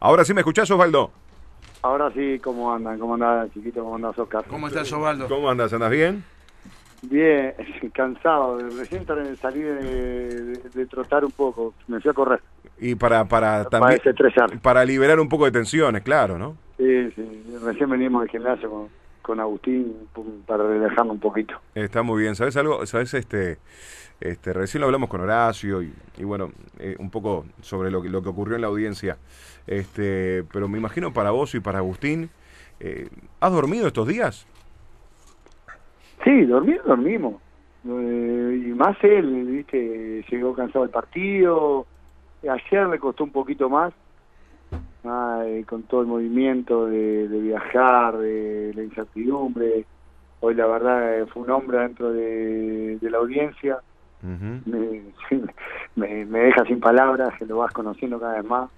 Ahora sí me escuchás, Osvaldo. Ahora sí, ¿cómo andan? ¿Cómo andan, chiquito? ¿Cómo andas, Oscar? ¿Cómo estás, Osvaldo? ¿Cómo andas? ¿Andas bien? Bien, cansado. Recién salí de, de, de trotar un poco. Me fui a correr. Y para, para Para también... desestresar. Para liberar un poco de tensiones, claro, ¿no? Sí, sí. Recién venimos del gimnasio con, con Agustín pum, para relajarnos un poquito. Está muy bien. ¿Sabes algo? ¿Sabes este? Este, recién lo hablamos con Horacio y, bueno, eh, un poco sobre lo que, lo que ocurrió en la audiencia. Este, pero me imagino para vos y para Agustín, eh, ¿has dormido estos días? Sí, dormir, dormimos. Eh, y más él, viste, llegó cansado del partido. Ayer le costó un poquito más, ah, eh, con todo el movimiento de, viajar, de la incertidumbre. Hoy la verdad eh, fue un hombre dentro de, de la audiencia. Me, me, me deja sin palabras, que lo vas conociendo cada vez más.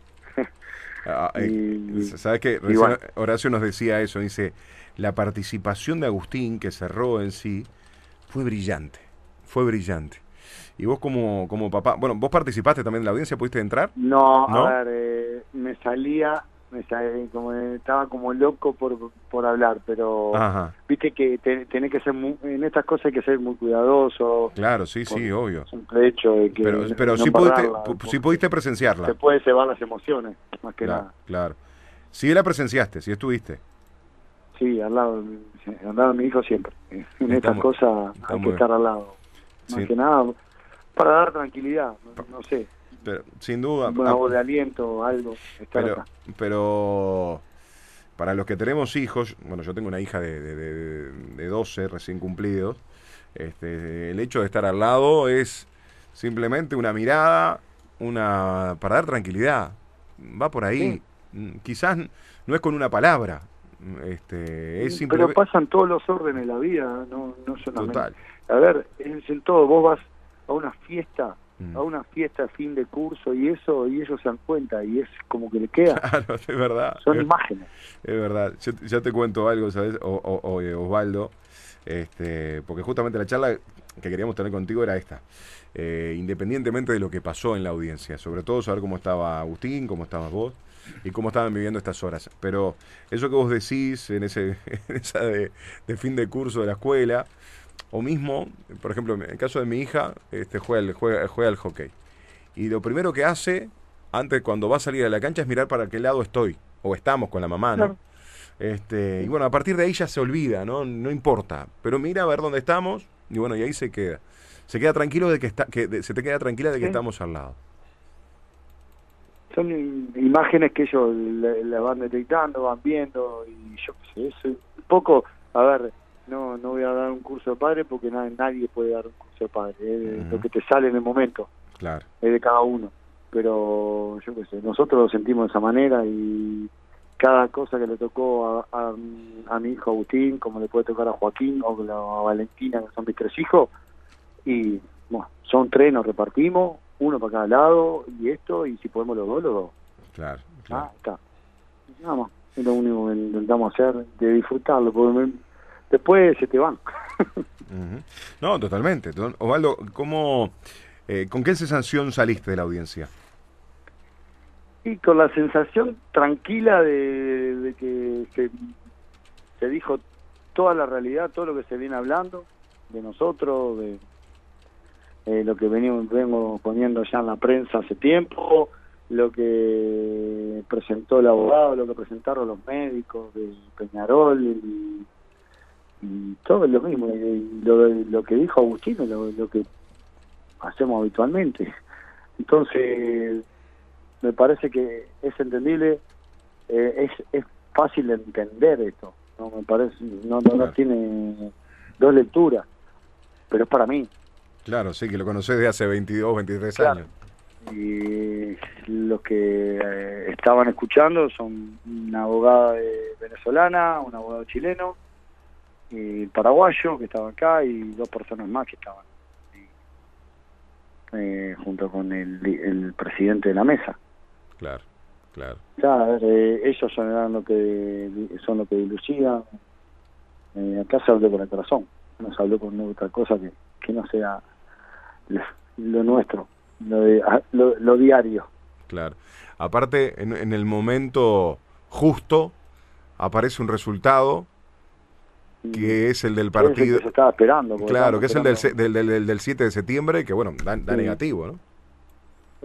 Ah, eh, Y- ¿Sabes qué? bueno. Horacio nos decía eso, dice, la participación de Agustín, que cerró en sí, fue brillante, fue brillante. Y vos como, como papá, bueno, vos participaste también en la audiencia, ¿pudiste entrar? No, ¿No? a ver, eh, me salía como, estaba como loco por, por hablar, pero Ajá, viste que te- tenés que ser muy, en estas cosas hay que ser muy cuidadoso claro, sí, sí, obvio. simple hecho de que Pero, pero no sí, pudiste, sí pudiste presenciarla. te puede cebar las emociones más que Claro, nada claro. Sí la presenciaste, sí estuviste. sí al lado al lado de mi hijo siempre en estas cosas hay que estar al lado más Sí. que nada para dar tranquilidad no, no sé Pero, sin duda. una ah, voz de aliento algo estar pero, acá pero para los que tenemos hijos, bueno, yo tengo una hija de, de, de- de 12 recién cumplidos, este, el hecho de estar al lado es simplemente una mirada, una para dar tranquilidad. Va por ahí. Mm, Quizás no es con una palabra. Este, es pero pasan todos los órdenes de la vida no no solamente total. a ver es en todo vos vas a una fiesta. A una fiesta fin de curso y eso y ellos se dan cuenta y es como que le queda Claro, es verdad. son es- imágenes Es verdad, yo, ya te cuento algo, ¿sabes? O, o- o- Osvaldo, este, porque justamente la charla que queríamos tener contigo era esta. Eh, independientemente de lo que pasó en la audiencia, sobre todo saber cómo estaba Agustín, cómo estabas vos y cómo estaban viviendo estas horas. Pero eso que vos decís en ese en esa de, de fin de curso de la escuela, o mismo, por ejemplo, en el caso de mi hija, este, juega, al- juega, juega al hockey. Y lo primero que hace, antes cuando va a salir a la cancha, es mirar para qué lado estoy, o estamos con la mamá, ¿no? Claro. Este, y bueno, a partir de ahí ya se olvida, ¿no? No importa. Pero mira a ver dónde estamos y bueno, y ahí se queda. Se queda tranquilo de que está, que de- se te queda tranquila de que Sí. estamos al lado. son im- imágenes que ellos le, le van detectando van viendo y yo qué sé es un poco a ver no no voy a dar un curso de padre porque na- nadie puede dar un curso de padre es Ujú. lo que te sale en el momento Claro. es de cada uno pero yo qué sé nosotros lo sentimos de esa manera y cada cosa que le tocó a, a, a mi hijo Agustín como le puede tocar a Joaquín o a Valentina que son mis tres hijos y bueno, son tres nos repartimos uno para cada lado y esto y si podemos los dos los dos Claro, Ah, claro. está. Nada más. Es lo único que intentamos hacer, de disfrutarlo, porque me- después se te van. No, totalmente. To- Osvaldo, ¿cómo, eh, ¿con qué sensación saliste de la audiencia? y con la sensación tranquila de, de que se, se dijo toda la realidad, todo lo que se viene hablando de nosotros, de eh, lo que venimos vengo poniendo ya en la prensa hace tiempo, lo que presentó el abogado, lo que presentaron los médicos de Peñarol y, y todo es lo mismo, y lo, lo que dijo Agustino, lo, lo que hacemos habitualmente. Entonces, me parece que es entendible, eh, es, es fácil de entender esto, no me parece, no, no, no tiene dos lecturas, pero es para mí. Claro, sí, que lo conocés de hace 22, 23 Claro. años. y los que eh, estaban escuchando son una abogada de- venezolana, un abogado chileno, el paraguayo que estaba acá y dos personas más que estaban eh, junto con el, el presidente de la mesa. Claro, claro. Ya, eh, ellos son, eran lo que son lo que dilucidan. Eh, acá se habló con el corazón, no se habló con otra cosa que, que no sea lo, lo nuestro, lo, de, lo, lo diario. Claro. Aparte, en, el momento justo aparece un resultado que es el del partido. que se estaba esperando. Claro, que es el del, del, del, 7 de septiembre, que bueno, da, negativo, ¿no?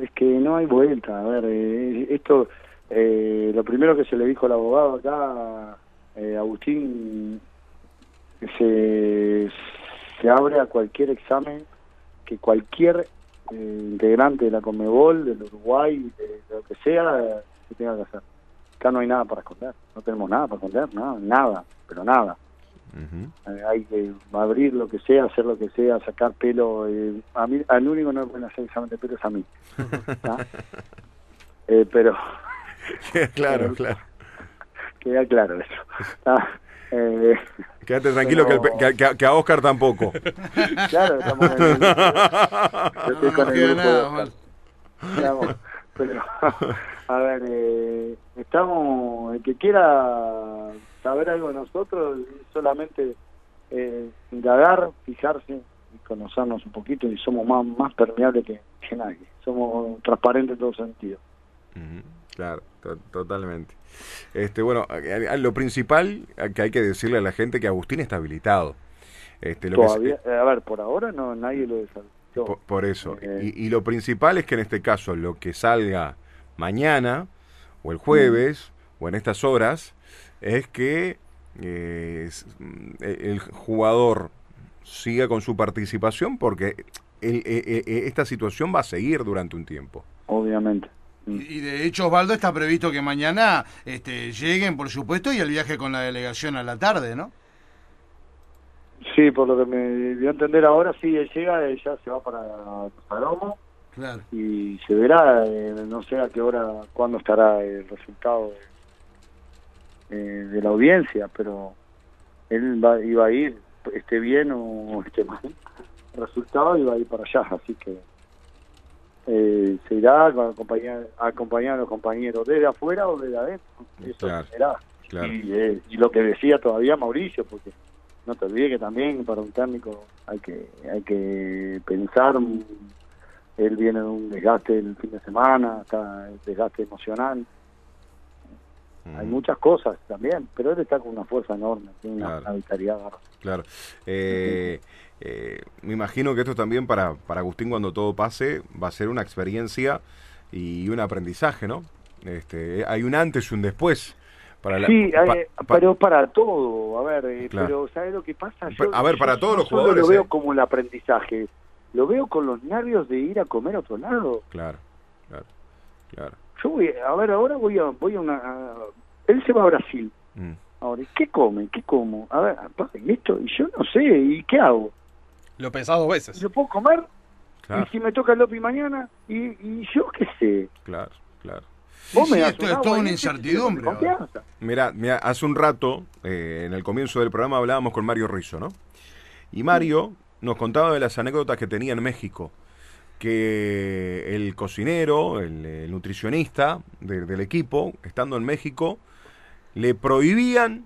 Es que no hay vuelta. A ver, eh, esto, eh, lo primero que se le dijo al abogado acá, eh, Agustín, se, se abre a cualquier examen que cualquier integrante de la Comebol, del Uruguay, de, lo que sea, que tenga que hacer. Acá no hay nada para esconder, no tenemos nada para esconder, nada, nada, pero nada. Eh, hay que abrir lo que sea, hacer lo que sea, sacar pelo. Eh, a mí, al único no me pueden hacer examen de pelo es a mí. eh, pero. claro, claro. Queda claro eso. Eh, Quédate tranquilo que, que, a Oscar tampoco. claro, estamos en el, Yo estoy con el grupo pero, a ver, eh, estamos, el que quiera saber algo de nosotros, solamente eh, indagar, fijarse y conocernos un poquito y somos más, más permeables que, que nadie. Somos transparentes en todo sentido. Claro, totalmente. Este, bueno, lo principal que hay que decirle a la gente que Agustín está habilitado. Este, lo Todavía, a ver, por ahora no nadie lo deshabilitó. Por, eso. Eh. Y, lo principal es que en este caso lo que salga mañana o el jueves o en estas horas es que eh, mm, el jugador siga con su participación porque e, e, esta situación va a seguir durante un tiempo. Obviamente. Y, de hecho, Osvaldo, está previsto que mañana este, lleguen, por supuesto, y el viaje con la delegación a la tarde, ¿no? Sí, por lo que me dio a entender ahora, sí, él llega, ya se va para Palomo. Claro. Y se verá, eh, no sé a qué hora, cuándo estará el resultado de, eh, de la audiencia, pero él va, iba a ir, esté bien o esté mal, el resultado iba a ir para allá, así que eh, se irá a acompañar, acompañar a los compañeros desde afuera o desde adentro. Eso será. Eh, y, lo que decía todavía Mauricio, porque no te olvides que también para un técnico hay que hay que pensar, él viene de un desgaste el fin de semana, está el desgaste emocional. Hay muchas cosas también, pero él está con una fuerza enorme, tiene una, vitalidad. Claro. Eh, eh, me imagino que esto también para, para Agustín cuando todo pase va a ser una experiencia y un aprendizaje, ¿no? Este, hay un antes y un después. Para la, sí, eh, pero para todo, a ver, eh, pero ¿sabes lo que pasa? a ver, para todos los jugadores. lo veo como el aprendizaje, lo veo con los nervios de ir a comer a otro lado. Claro, claro, claro. Yo voy, a ver, ahora voy a, voy a una... él se va a Brasil. Mm. Ahora, ¿qué come? ¿Qué como? A ver, esto, y yo no sé, ¿y qué hago? Lo pensás dos veces. Yo puedo comer y si me toca el Lopi mañana y, y yo qué sé. Claro, claro. Vos me esto es toda una incertidumbre. Mira, mira, hace un rato, eh, en el comienzo del programa, hablábamos con Mario Rizzo, ¿no? Y Mario nos contaba de las anécdotas que tenía en México. Que el cocinero, el, nutricionista del equipo, estando en México, le prohibían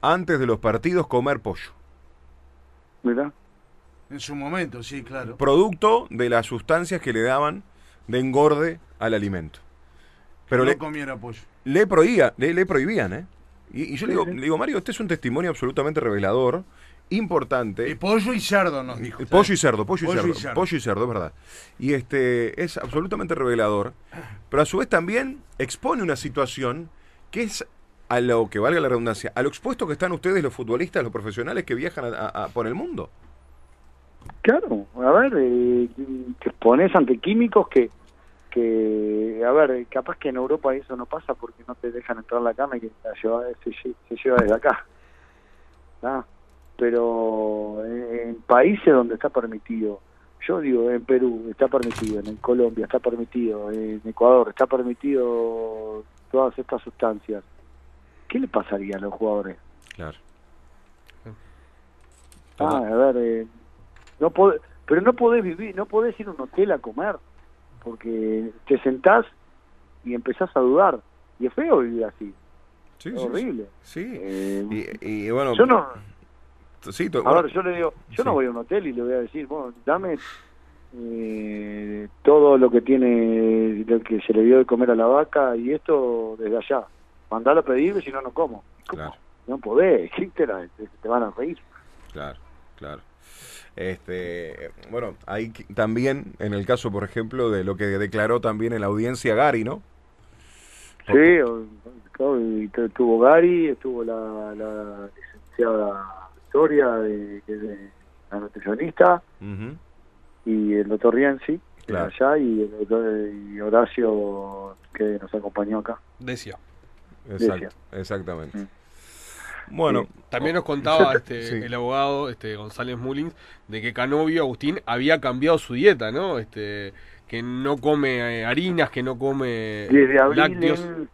antes de los partidos comer pollo. Mira. En su momento, sí, claro. Producto de las sustancias que le daban de engorde al alimento. Pero no le, comiera pollo. Le, prohibía, le, prohibían, ¿eh? Y, yo le, digo, le digo, Mario, este es un testimonio absolutamente revelador, importante. Y pollo y cerdo nos dijo. Pollo y cerdo, pollo, y, cerdo, pollo y cerdo, es verdad. Y este es absolutamente revelador, pero a su vez también expone una situación que es a lo que valga la redundancia, a lo expuesto que están ustedes los futbolistas, los profesionales que viajan por el mundo. Claro, a ver, eh, te pones ante químicos que, que, a ver, capaz que en Europa eso no pasa porque no te dejan entrar a la cama y que se, lleva desde acá. Pero en, países donde está permitido, yo digo, en Perú está permitido, en Colombia está permitido, en Ecuador está permitido todas estas sustancias, ¿qué le pasaría a los jugadores? Claro. Ah, a ver, eh, no pero no podés vivir, no podés ir a un hotel a comer, porque te sentás y empezás a dudar. Y es feo vivir así. Sí, es horrible. Sí. Eh, y, bueno. Yo no. Sí, a ver, yo le digo, yo no voy a un hotel y le voy a decir, bueno, dame eh, todo lo que tiene, lo que se le dio de comer a la vaca y esto desde allá. Mandalo a pedir, si no, no como. Claro. No podés, ¿qué te, la- te- van a reír. Claro, claro. Este, bueno, hay también, en el caso, por ejemplo, de lo que declaró también en la audiencia Gary, ¿no? Sí, claro, estuvo Gary, estuvo la, la licenciada Victoria, de, que es de- la nutricionista, y el doctor Rienzi, Claro. allá, y, el doctor, y Horacio, que nos acompañó acá. Decía. Exacto, Decía. exactamente. Mm. Bueno, También nos contaba este, Sí. el abogado este, González Mullins de que Canovio Agustín había cambiado su dieta, ¿no? Este, que no come eh, harinas, que no come Desde abril lácteos. él,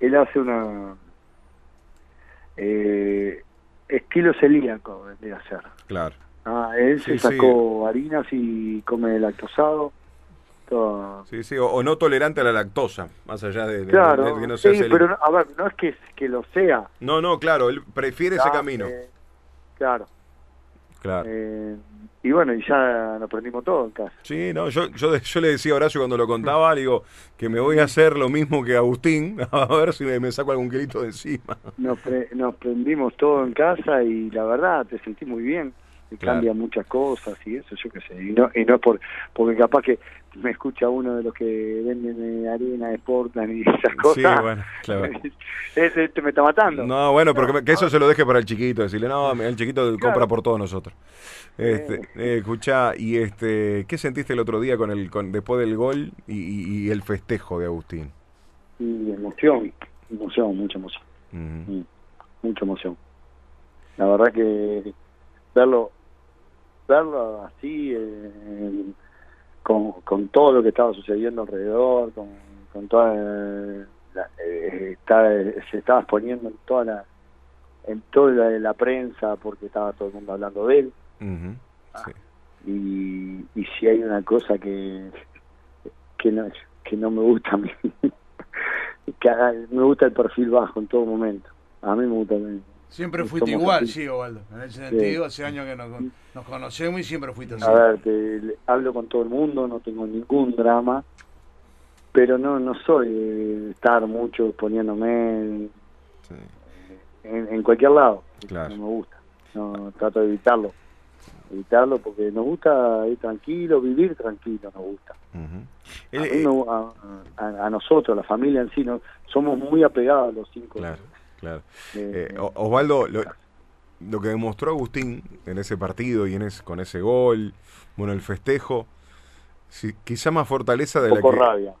él hace una eh, estilo celíaco de hacer. claro. Ah, él Sí, se sacó harinas y come lactosado. Todo. Sí, sí, o, o no tolerante a la lactosa, más allá de, Claro, de que no sea sí, celíaco. pero a ver, no es que, que lo sea. No, no, claro, él prefiere ese camino. eh, claro. Claro. Eh, y bueno, y ya nos aprendimos todo en casa. Sí, no, yo, yo, yo le decía a Horacio cuando lo contaba, le digo que me voy a hacer lo mismo que Agustín, a ver si me, me saco algún kilito de encima. Nos, pre- nos prendimos todo en casa y la verdad te sentí muy bien. Y Claro. Cambia muchas cosas y eso, yo qué sé. Y no, y no es por, porque capaz que me escucha uno de los que venden eh, harina, exportan y esas cosas. Sí, bueno, claro. Ese te me está matando. No, bueno, porque que eso se lo deje para el chiquito, decirle, no, el chiquito compra por todos nosotros. Este, eh, escuchá, y este, ¿qué sentiste el otro día con el, con, después del gol y, y- y el festejo de Agustín? Y emoción, emoción, mucha emoción. Mm, mucha emoción. La verdad que verlo verlo así eh, con, con todo lo que estaba sucediendo alrededor, con, con toda eh, la, eh, se estaba exponiendo en toda la en toda la, la prensa porque estaba todo el mundo hablando de él sí. y, y si hay una cosa que que no que no me gusta a mí que me gusta el perfil bajo en todo momento a mí me gusta Siempre Somos fuiste igual, así. sí, Ovaldo. En ese sentido, hace años que nos, nos conocemos y siempre fuiste así. A ver, te- le- hablo con todo el mundo, no tengo ningún drama, pero no no soy de estar mucho poniéndome sí. en, en cualquier lado. Claro. No me gusta. No trato de evitarlo. Evitarlo porque nos gusta ir tranquilo, vivir tranquilo, nos gusta. A, Eh, eh, a- a- a nosotros, la familia en sí, no, somos muy apegados los cinco. claro, claro. Eh, Osvaldo, lo, lo que demostró Agustín en ese partido y en ese, con ese gol, bueno, el festejo, sí, quizá más fortaleza de un la poco que... rabia.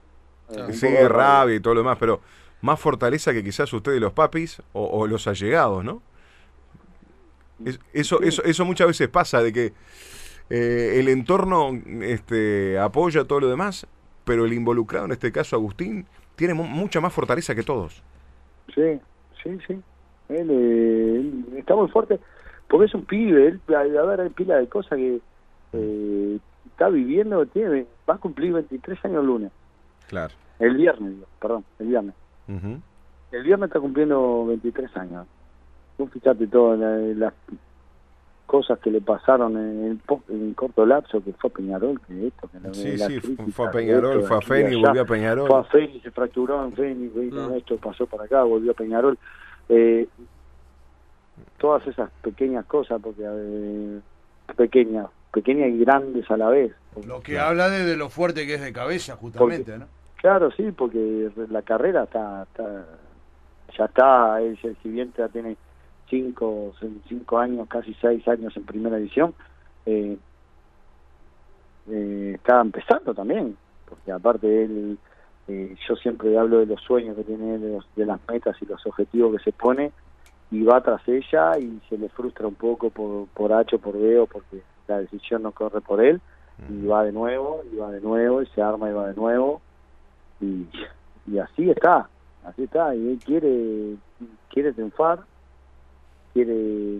Eh, Sí, rabia y todo lo demás, pero más fortaleza que quizás ustedes los papis o, o los allegados, ¿no? Es- eso, Sí. eso, eso muchas veces pasa, de que eh, el entorno este, apoya todo lo demás, pero el involucrado, en este caso Agustín, tiene mu- mucha más fortaleza que todos. Sí, sí, sí. Él, eh, él está muy fuerte porque es un pibe. Él, a, a ver, hay pila de cosas que eh, está viviendo. Tiene, va a cumplir 23 años el lunes. Claro. El viernes, perdón, el viernes. Ujú. El viernes está cumpliendo 23 años. Vos fíjate todas la- las cosas que le pasaron en, el po- en corto lapso, que fue a Peñarol, que esto, que la- Sí, la sí, fue a Peñarol, esto, fue a volvió a Peñarol. Fue a Fénix, se fracturó en Fénix, vino Mm. esto, pasó para acá, volvió a Peñarol. Eh, todas esas pequeñas cosas, porque eh, pequeñas, pequeñas y grandes a la vez. Lo que habla de, de lo fuerte que es de cabeza, justamente, ¿no? Claro, sí, porque la carrera está, está ya está, él, si bien ya tiene cinco, cinco años, casi seis años en primera edición, eh, eh, está empezando también, porque aparte él, eh, yo siempre hablo de los sueños que tiene de, los- de las metas y los objetivos que se pone, y va tras ella y se le frustra un poco por, por H o por B o porque la decisión no corre por él, y va de nuevo, y va de nuevo, y se arma y va de nuevo, y, y así está, así está, y él quiere, quiere triunfar, quiere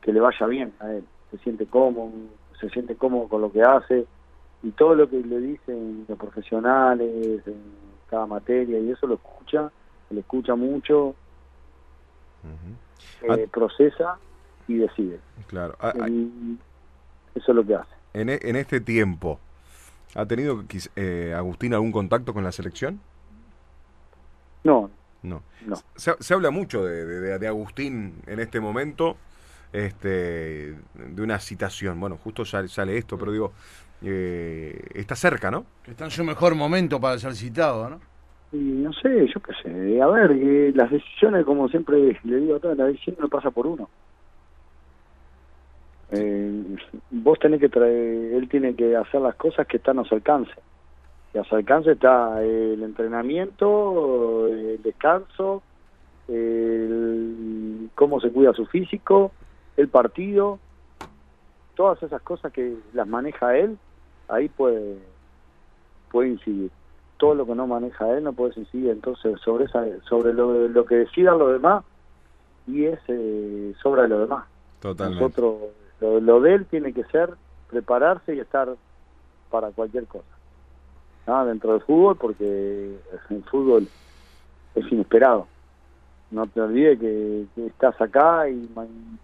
que le vaya bien a él, se siente cómodo, se siente cómodo con lo que hace, y todo lo que le dicen los profesionales, en cada materia, y eso lo escucha, lo escucha mucho, eh, procesa y decide. Claro. Ah, ah, Y eso es lo que hace. en, e- en este tiempo, ¿Ha tenido eh, Agustín algún contacto con la selección? No, No. no. Se, se habla mucho de, de- de Agustín en este momento, este, de una citación. Bueno, justo sale, sale esto, pero digo, eh, está cerca, ¿no? Que está en su mejor momento para ser citado, ¿no? Y no sé, yo qué sé. A ver, que las decisiones, como siempre le digo a todos, la decisión no pasa por uno. Eh, vos tenés que traer, él tiene que hacer las cosas que están a su alcance. Y a su alcance está el entrenamiento, el descanso, el, cómo se cuida su físico, el partido, todas esas cosas que las maneja él, ahí puede, puede incidir. Todo lo que no maneja él no puede incidir. Entonces, sobre esa, sobre lo, lo que decidan los demás, y es eh, sobra de lo demás. Totalmente. Nosotros, lo, lo de él tiene que ser prepararse y estar para cualquier cosa. ¿No? Dentro del fútbol, porque el fútbol es inesperado. No te olvides que, que estás acá y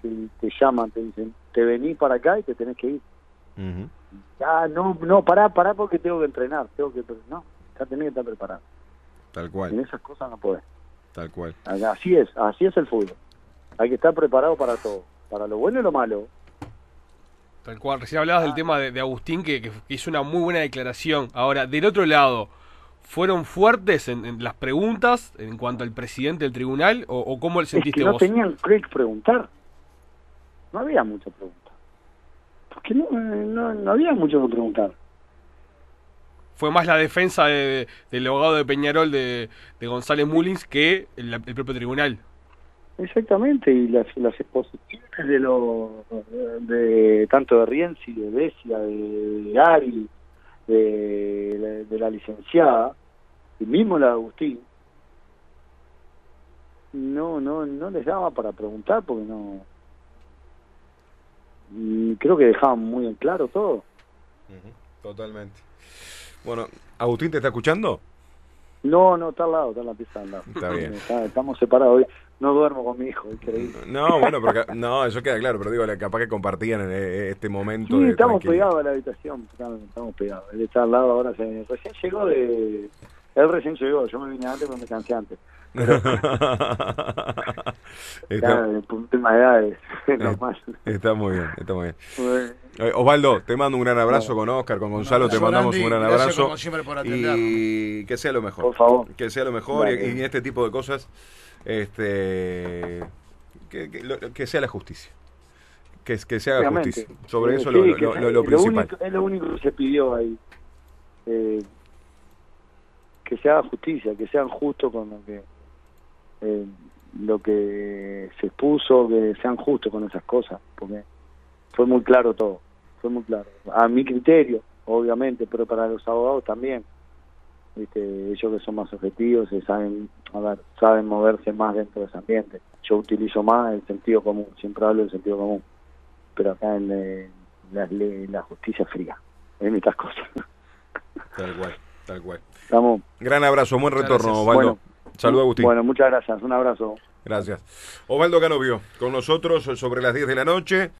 te, te llaman, te dicen, te venís para acá y te tenés que ir. Ujú. Ah, no, no, pará, pará porque tengo que entrenar. Tengo que, no, ya tenés que estar preparado. Tal En cual, esas cosas no podés. tal cual. Así es, así es el fútbol. Hay que estar preparado para todo, para lo bueno y lo malo. Tal cual, recién hablabas del tema de, de Agustín, que, que hizo una muy buena declaración. Ahora, del otro lado, ¿fueron fuertes en, en las preguntas en cuanto al presidente del tribunal? ¿O, o cómo Es sentiste que no vos? tenían que preguntar. No había mucha pregunta. Porque no, no, no había mucho que preguntar. Fue más la defensa de- del abogado de Peñarol de, de González Mullins que el, el propio tribunal. Exactamente, y las, las exposiciones de lo de tanto de Rienzi, de Besia, de, de Ari, de, de la licenciada, y mismo la de Agustín, no, no, no les daba para preguntar porque no creo que dejaban muy en claro todo. Totalmente. Bueno, ¿Agustín te está escuchando? No, no, está al lado, está en la pieza al lado. Está bien. Está- estamos separados hoy. No duermo con mi hijo, increíble. No, bueno, pero no, eso queda claro, pero digo, capaz que compartían eh, este momento Sí, de estamos pegados a la habitación, estamos, pegados. Él está al lado ahora, se, recién llegó de... Él recién llegó, yo me vine antes porque me cansé antes. está, tema de edades, es normal. está muy bien, está muy bien. Bueno, Eh, Osvaldo, te mando un gran abrazo con Oscar, con Gonzalo, te mandamos un gran abrazo. como siempre por atendernos. Y que sea lo mejor. Por favor. Que sea lo mejor y, Vale. y en este tipo de cosas, este, que, que lo- que sea la justicia. Que, que se haga justicia. Sobre Eh, eso sí, lo, lo- lo principal. único- es lo único que se pidió ahí. Eh, que se haga justicia, que sean justos con lo que eh, lo que se expuso, que sean justos con esas cosas, porque fue muy claro todo, fue muy claro. A mi criterio, obviamente, pero para los abogados también. ¿Viste? Ellos que son más objetivos, se saben, a ver, saben moverse más dentro de ese ambiente. Yo utilizo más el sentido común, siempre hablo del sentido común, pero acá en eh, la, la justicia fría, en estas cosas. Tal cual, tal cual. Estamos, Gran abrazo, buen retorno. Osvaldo. Bueno. Saludos, Agustín. bueno, muchas gracias, un abrazo. Gracias. Osvaldo Canovio, con nosotros sobre las 10 de la noche.